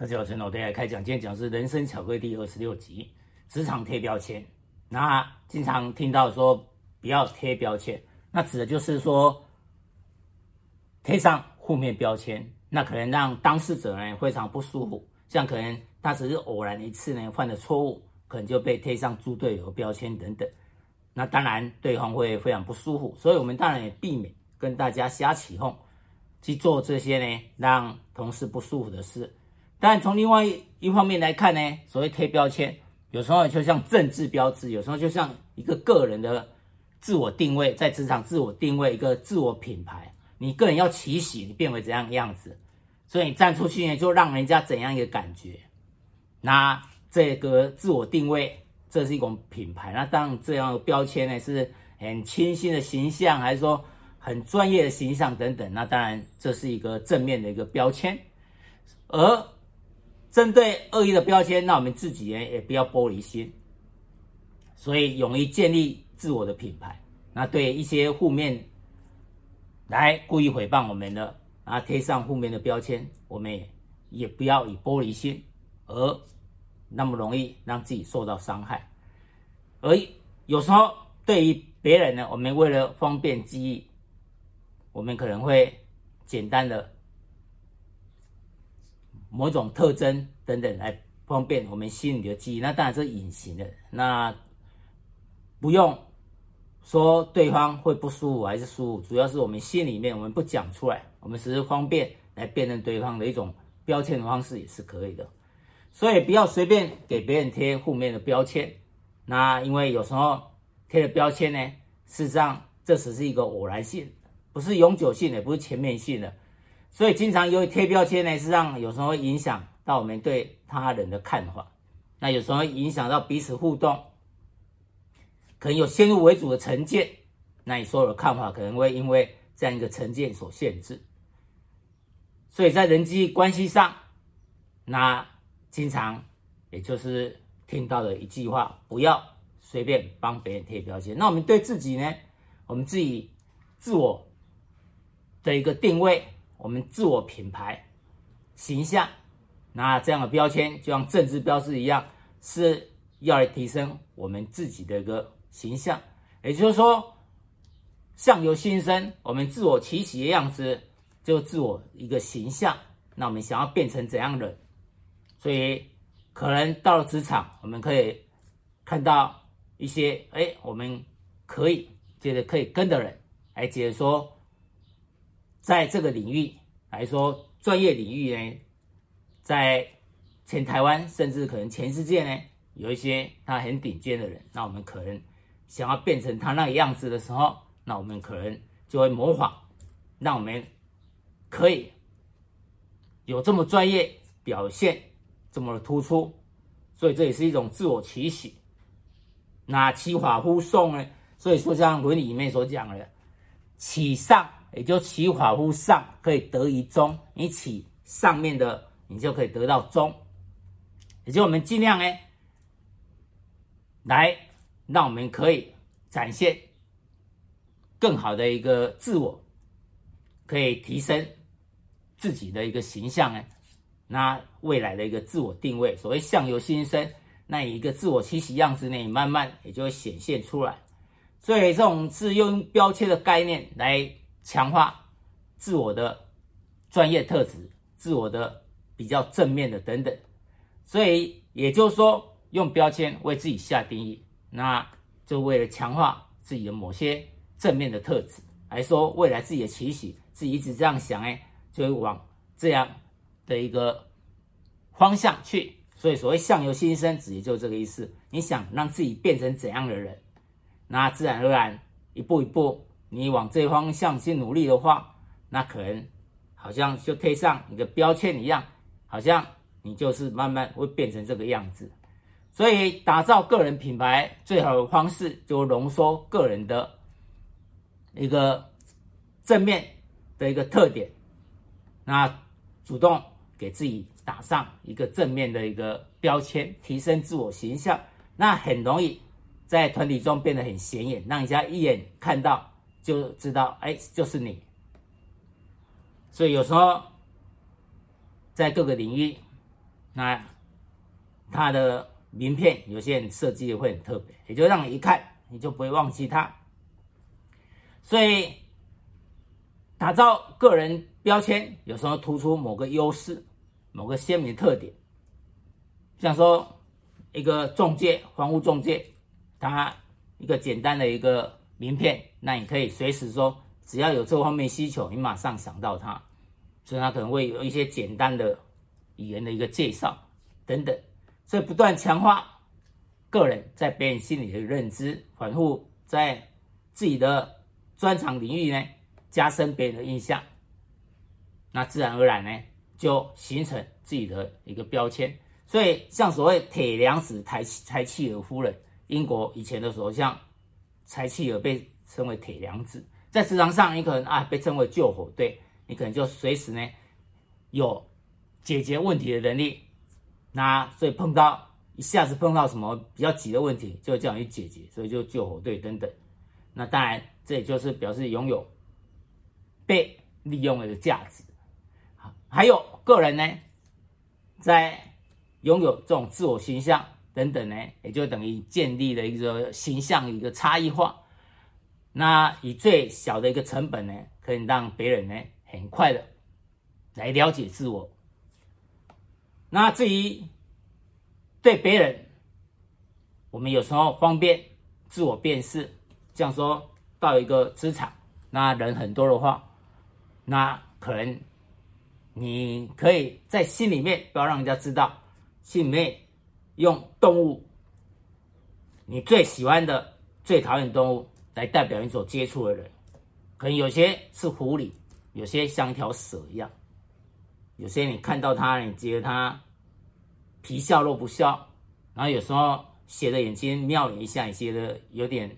大家好，陈老爹来开讲。今天讲的是人生巧克力第二十六集，职场贴标签。那经常听到说不要贴标签，那指的就是说贴上负面标签，那可能让当事者呢非常不舒服。像可能他只是偶然一次呢犯的错误，可能就被贴上猪队友标签等等。那当然对方会非常不舒服，所以我们当然也避免跟大家瞎起哄。去做这些呢，让同事不舒服的事。但从另外一方面来看呢，所谓贴标签，有时候就像政治标志，有时候就像一个个人的自我定位，在职场自我定位一个自我品牌。你个人要起喜，你变为怎样的样子，所以你站出去呢，就让人家怎样一个感觉。那这个自我定位，这是一种品牌。那当然这样的标签呢，是很清新的形象，还是说？很专业的形象等等，那当然这是一个正面的一个标签。而针对恶意的标签，那我们自己呢也不要玻璃心，所以勇于建立自我的品牌。那对一些负面来故意诽谤我们的，啊贴上负面的标签，我们也也不要以玻璃心，而那么容易让自己受到伤害。而有时候对于别人呢，我们为了方便记忆。我们可能会简单的某种特征等等来方便我们心里的记忆，那当然是隐形的，那不用说对方会不舒服还是舒服，主要是我们心里面我们不讲出来，我们只是方便来辨认对方的一种标签的方式也是可以的，所以不要随便给别人贴负面的标签，那因为有时候贴的标签呢，事实上这只是一个偶然性。不是永久性的，也不是全面性的，所以经常由于贴标签呢，实际上有时候会影响到我们对他人的看法，那有时候影响到彼此互动，可能有先入为主的成见，那你所有的看法可能会因为这样一个成见所限制，所以在人际关系上，那经常也就是听到的一句话，不要随便帮别人贴标签。那我们对自己呢，我们自己自我。的一个定位，我们自我品牌形象，那这样的标签就像政治标志一样，是要来提升我们自己的一个形象。也就是说，相由心生，我们自我期许的样子，就自我一个形象。那我们想要变成怎样的？所以可能到了职场，我们可以看到一些，哎，我们可以觉得可以跟的人，来觉得说。在这个领域来说，专业领域呢，在全台湾甚至可能全世界呢，有一些他很顶尖的人，那我们可能想要变成他那个样子的时候，那我们可能就会模仿，让我们可以有这么专业表现，这么突出，所以这也是一种自我提醒。那其法乎颂呢？所以说像伦理里面所讲的，起上。也就起法乎上，可以得于中。你起上面的，你就可以得到中。也就我们尽量呢，来让我们可以展现更好的一个自我，可以提升自己的一个形象呢。那未来的一个自我定位，所谓相由心生，那一个自我期许样子呢，慢慢也就会显现出来。所以这种是用标签的概念来。强化自我的专业特质，自我的比较正面的等等，所以也就是说，用标签为自己下定义，那就为了强化自己的某些正面的特质，来说未来自己的期许，自己一直这样想，哎，就会往这样的一个方向去。所以所谓相由心生，指也就这个意思。你想让自己变成怎样的人，那自然而然一步一步。你往这方向去努力的话，那可能好像就贴上你的标签一样，好像你就是慢慢会变成这个样子。所以，打造个人品牌最好的方式，就浓缩个人的一个正面的一个特点，那主动给自己打上一个正面的一个标签，提升自我形象，那很容易在团体中变得很显眼，让人家一眼看到。就知道，哎，就是你。所以有时候在各个领域，那他的名片有些人设计会很特别，也就让你一看你就不会忘记他。所以打造个人标签，有时候突出某个优势、某个鲜明特点，像说一个中介、房屋中介，他一个简单的一个名片，那你可以随时说，只要有这方面需求，你马上想到他。所以他可能会有一些简单的语言的一个介绍等等，所以不断强化个人在别人心里的认知，反复在自己的专长领域呢加深别人的印象，那自然而然呢就形成自己的一个标签。所以像所谓铁娘子柴柴契尔夫人，英国以前的首相柴契尔被称为铁娘子，在职场上你可能啊被称为救火队。你可能就随时呢有解决问题的能力，那所以碰到一下子碰到什么比较急的问题，就叫你解决，所以就救火队等等。那当然，这也就是表示拥有被利用的价值。还有个人呢，在拥有这种自我形象等等呢，也就等于建立了一个形象一个差异化。那以最小的一个成本呢，可以让别人呢。很快的来了解自我。那至于对别人，我们有时候方便自我辨识，像说到一个职场，那人很多的话，那可能你可以在心里面不要让人家知道，心里面用动物，你最喜欢的、最讨厌动物来代表你所接触的人，可能有些是狐狸。有些像一条蛇一样，有些你看到它，你觉得它皮笑肉不笑，然后有时候斜着眼睛瞄你一下，你觉得有点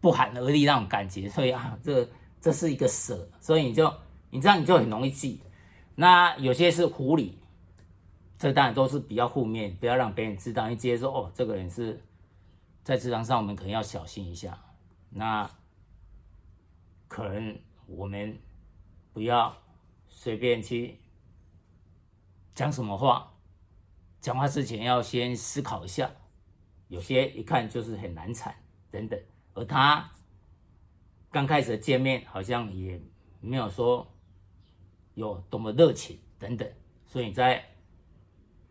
不寒而栗那种感觉，所以啊，这这是一个蛇，所以你就你这样你就很容易记。那有些是狐狸，这当然都是比较负面，不要让别人知道。你直接说哦，这个人是在职场上，我们可能要小心一下。那可能我们。不要随便去讲什么话，讲话之前要先思考一下。有些一看就是很难缠等等，而他刚开始见面好像也没有说有多么热情等等，所以在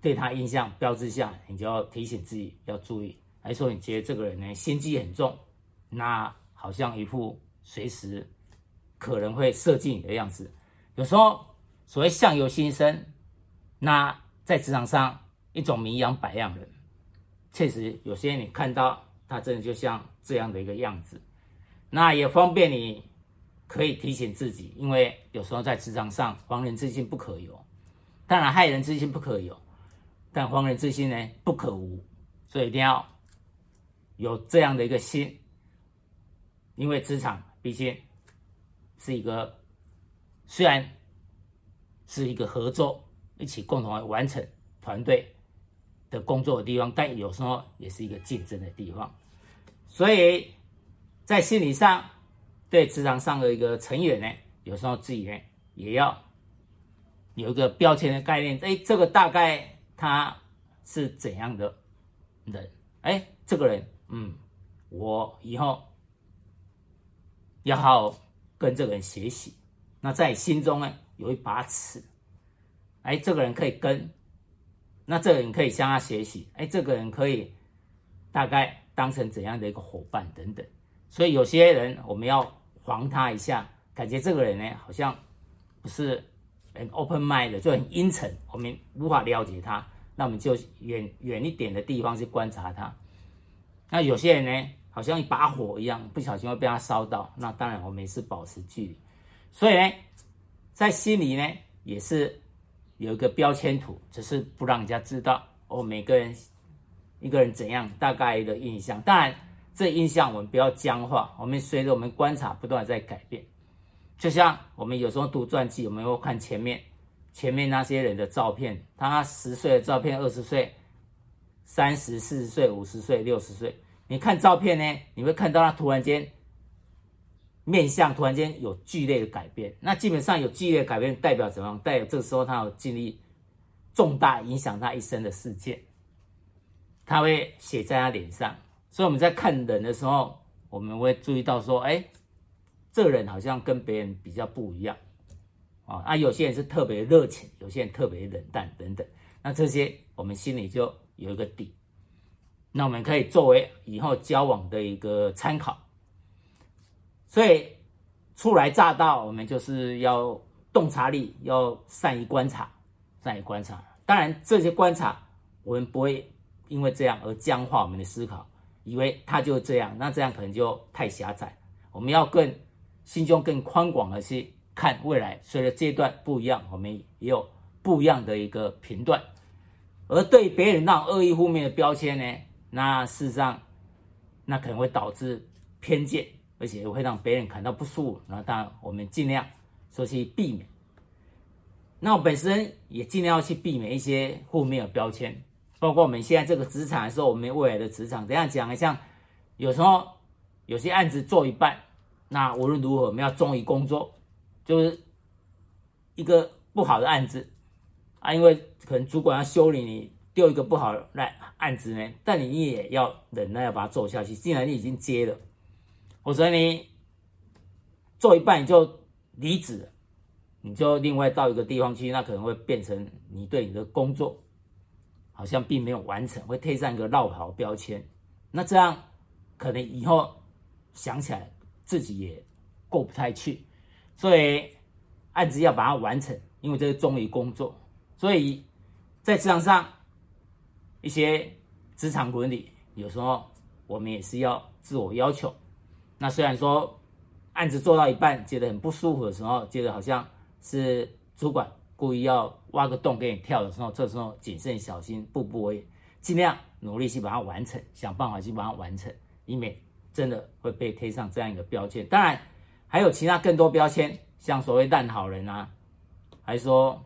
对他印象标志下，你就要提醒自己要注意。还说你觉得这个人呢心机很重，那好像一副随时。可能会设计你的样子，有时候所谓相由心生，那在职场上一种名扬百样人，确实有些你看到他真的就像这样的一个样子，那也方便你可以提醒自己，因为有时候在职场上，防人之心不可有，当然害人之心不可有，但防人之心呢不可无，所以一定要有这样的一个心，因为职场毕竟。是一个虽然是一个合作，一起共同来完成团队的工作的地方，但有时候也是一个竞争的地方。所以在心理上，对职场上的一个成员呢，有时候自己呢也要有一个标签的概念。哎，这个大概他是怎样的人？哎，这个人，嗯，我以后要好好。跟这个人学习，那在心中呢有一把尺，哎，这个人可以跟，那这个人可以向他学习，哎，这个人可以大概当成怎样的一个伙伴等等。所以有些人我们要防他一下，感觉这个人呢好像不是很 open mind 的，就很阴沉，我们无法了解他，那我们就远远一点的地方去观察他。那有些人呢？好像一把火一样，不小心会被他烧到。那当然，我们也是保持距离。所以呢，在心里呢，也是有一个标签图，只是不让人家知道哦。每个人一个人怎样大概的印象，当然这印象我们不要僵化，我们随着我们观察不断在改变。就像我们有时候读传记，我们会看前面前面那些人的照片，他十岁的照片，二十岁、三十、四十岁、五十岁、六十岁。你看照片呢，你会看到他突然间面相突然间有剧烈的改变。那基本上有剧烈改变，代表怎么？代表这个时候他有经历重大影响他一生的事件，他会写在他脸上。所以我们在看人的时候，我们会注意到说，哎，这人好像跟别人比较不一样啊。啊，有些人是特别热情，有些人特别冷淡等等。那这些我们心里就有一个底，那我们可以作为以后交往的一个参考。所以初来乍到，我们就是要洞察力，要善于观察。善于观察，当然这些观察，我们不会因为这样而僵化我们的思考，以为他就这样，那这样可能就太狭窄。我们要更心胸更宽广的去看未来，随着阶段不一样，我们也有不一样的一个评断。而对别人那种恶意负面的标签呢，那事实上，那可能会导致偏见，而且会让别人感到不舒服。那当然，我们尽量说去避免。那我本身也尽量要去避免一些负面的标签，包括我们现在这个职场的时候，我们未来的职场，等下讲，像有时候有些案子做一半，那无论如何我们要忠于工作，就是一个不好的案子啊，因为可能主管要修理你，丢一个不好的案子呢，但你也要忍耐，要把它做下去。既然你已经接了，或者你做一半你就离职。你就另外到一个地方去，那可能会变成你对你的工作好像并没有完成，会贴上一个落跑标签。那这样可能以后想起来自己也过不太去，所以案子要把它完成，因为这是忠于工作。所以在职场上一些职场伦理，有时候我们也是要自我要求。那虽然说案子做到一半觉得很不舒服的时候，觉得好像。是主管故意要挖个洞给你跳的时候，这时候谨慎小心，步步为，尽量努力去把它完成，想办法去把它完成，以免真的会被贴上这样一个标签。当然，还有其他更多标签，像所谓烂好人啊，还说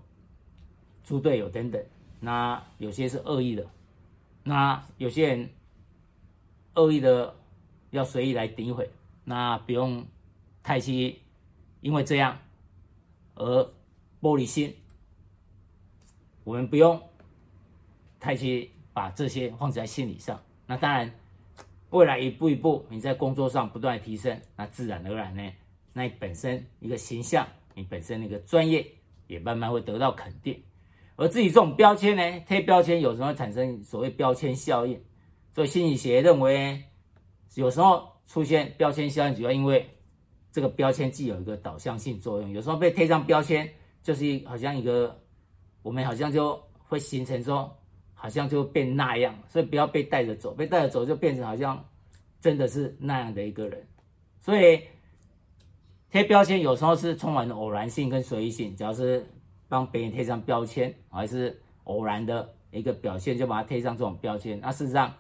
猪队友等等。那有些是恶意的，那有些人恶意的要随意来诋毁，那不用太去，因为这样。而玻璃心，我们不用太去把这些放在心理上。那当然，未来一步一步，你在工作上不断提升，那自然而然呢，那你本身一个形象，你本身那个专业也慢慢会得到肯定。而自己这种标签呢，贴标签有时候产生所谓标签效应。所以心理学认为，有时候出现标签效应，主要因为。这个标签既有一个导向性作用，有时候被贴上标签，就是好像一个，我们好像就会形成说，好像就变那样，所以不要被带着走，被带着走就变成好像真的是那样的一个人。所以贴标签有时候是充满偶然性跟随意性，只要是帮别人贴上标签，还是偶然的一个表现，就把它贴上这种标签，那事实上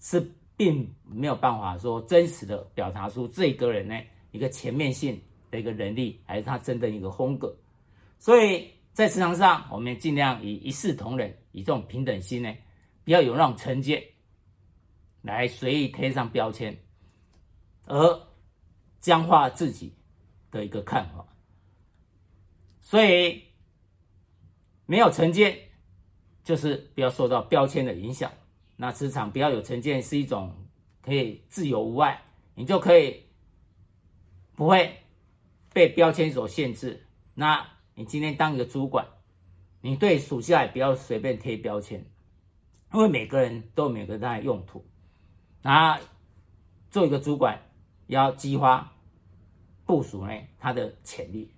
是并没有办法说真实的表达出这个人呢。一个全面性的一个能力，还是他真的一个风格，所以在职场上，我们尽量以一视同仁，以这种平等心呢，不要有那种成见，来随意贴上标签，而僵化自己的一个看法。所以没有成见，就是不要受到标签的影响。那职场不要有成见，是一种可以自由无碍，你就可以。不会被标签所限制。那你今天当一个主管，你对属下也不要随便贴标签，因为每个人都有每个人的用途。那做一个主管，要激发部署呢他的潜力。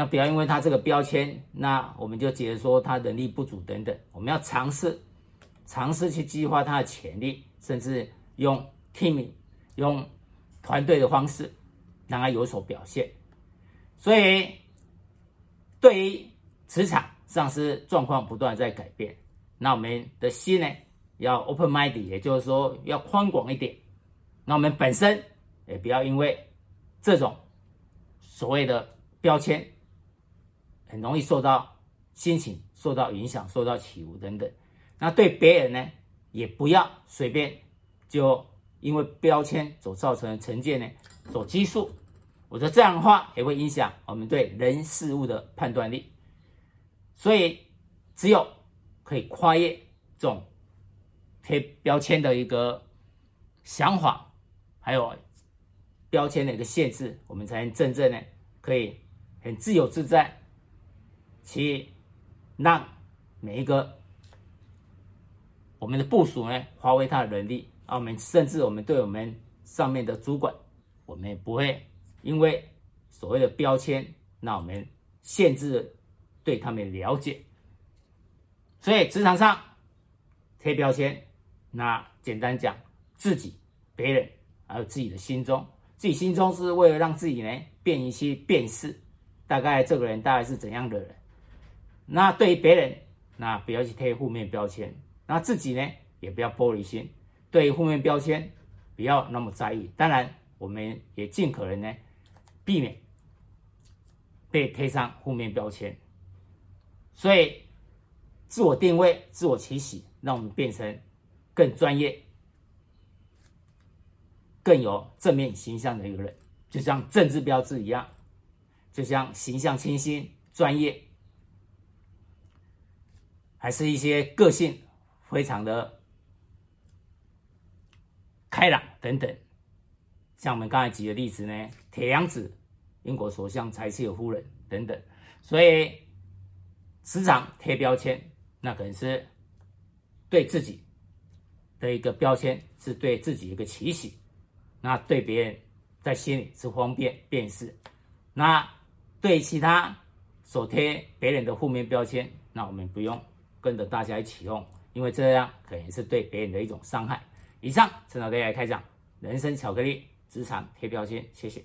那不要因为他这个标签，那我们就觉得说他能力不足等等。我们要尝试尝试去激发他的潜力，甚至用 team 用。团队的方式让他有所表现，所以对于职场上是状况不断在改变，那我们的心呢要 open minded，也就是说要宽广一点。那我们本身也不要因为这种所谓的标签，很容易受到心情受到影响、受到起伏等等。那对别人呢，也不要随便就。因为标签所造成的成见呢，所拘束，我觉得这样的话也会影响我们对人事物的判断力。所以，只有可以跨越这种贴标签的一个想法，还有标签的一个限制，我们才能真正的可以很自由自在，去让每一个我们的部署呢发挥他的能力，啊，我们甚至我们对我们上面的主管，我们也不会因为所谓的标签，那我们限制对他们了解。所以职场上贴标签，那简单讲，自己、别人还有自己的心中，自己心中是为了让自己呢便于去辨识，大概这个人大概是怎样的人。那对于别人，那不要去贴负面标签；那自己呢，也不要玻璃心，对于负面标签不要那么在意。当然，我们也尽可能呢避免被贴上负面标签。所以。自我定位、自我清洗，让我们变成更专业、更有正面形象的一个人，就像政治标志一样，就像形象清新、专业，还是一些个性非常的开朗等等。像我们刚才举的例子呢，铁娘子、英国首相柴契尔夫人等等，所以时常贴标签。那可能是对自己的一个标签，是对自己一个期许，那对别人在心里是方便辨识。那对其他所贴别人的负面标签，那我们不用跟着大家一起用，因为这样可能是对别人的一种伤害。以上，陈老爹来开讲，人参巧克力职场贴标签，谢谢。